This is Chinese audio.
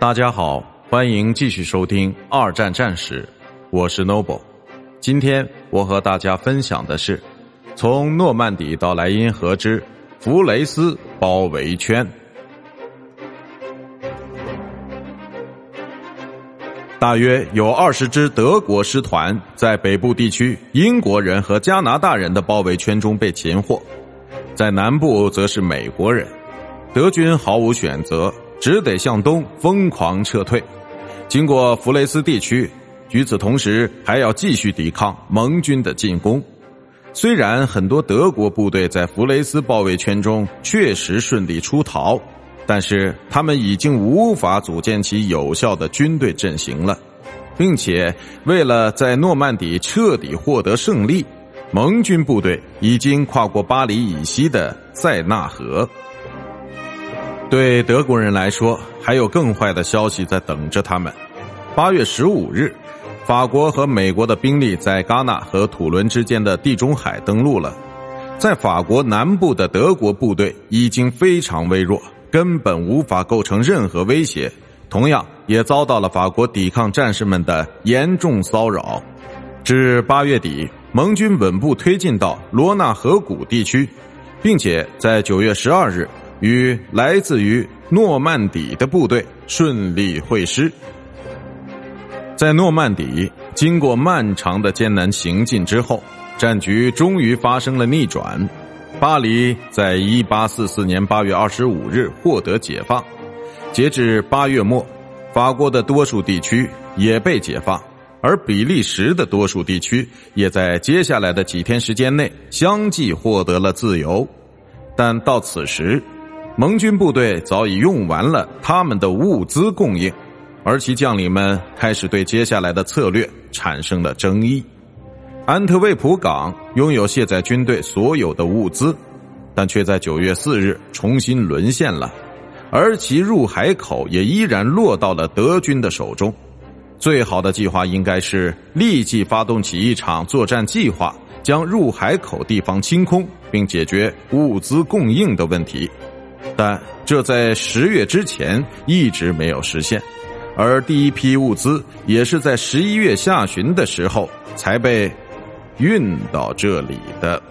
大家好，欢迎继续收听《二战战史》，我是 Noble。今天我和大家分享的是从诺曼底到莱茵河之弗雷斯包围圈。大约有二十支德国师团在北部地区英国人和加拿大人的包围圈中被擒获，在南部则是美国人。德军毫无选择，只得向东疯狂撤退，经过弗雷斯地区。与此同时，还要继续抵抗盟军的进攻。虽然很多德国部队在弗雷斯包围圈中确实顺利出逃。但是他们已经无法组建起有效的军队阵型了，并且为了在诺曼底彻底获得胜利，盟军部队已经跨过巴黎以西的塞纳河。对德国人来说，还有更坏的消息在等着他们。八月十五日，法国和美国的兵力在戛纳和土伦之间的地中海登陆了，在法国南部的德国部队已经非常微弱。根本无法构成任何威胁，同样也遭到了法国抵抗战士们的严重骚扰。至八月底，盟军稳步推进到罗纳河谷地区，并且在九月十二日与来自于诺曼底的部队顺利会师。在诺曼底，经过漫长的艰难行进之后，战局终于发生了逆转。巴黎在一八四四年八月二十五日获得解放，截至八月末，法国的多数地区也被解放，而比利时的多数地区也在接下来的几天时间内相继获得了自由。但到此时，盟军部队早已用完了他们的物资供应，而其将领们开始对接下来的策略产生了争议。安特卫普港拥有卸载军队所有的物资，但却在九月四日重新沦陷了，而其入海口也依然落到了德军的手中。最好的计划应该是立即发动起一场作战计划，将入海口地方清空，并解决物资供应的问题。但这在十月之前一直没有实现，而第一批物资也是在十一月下旬的时候才被。运到这里的。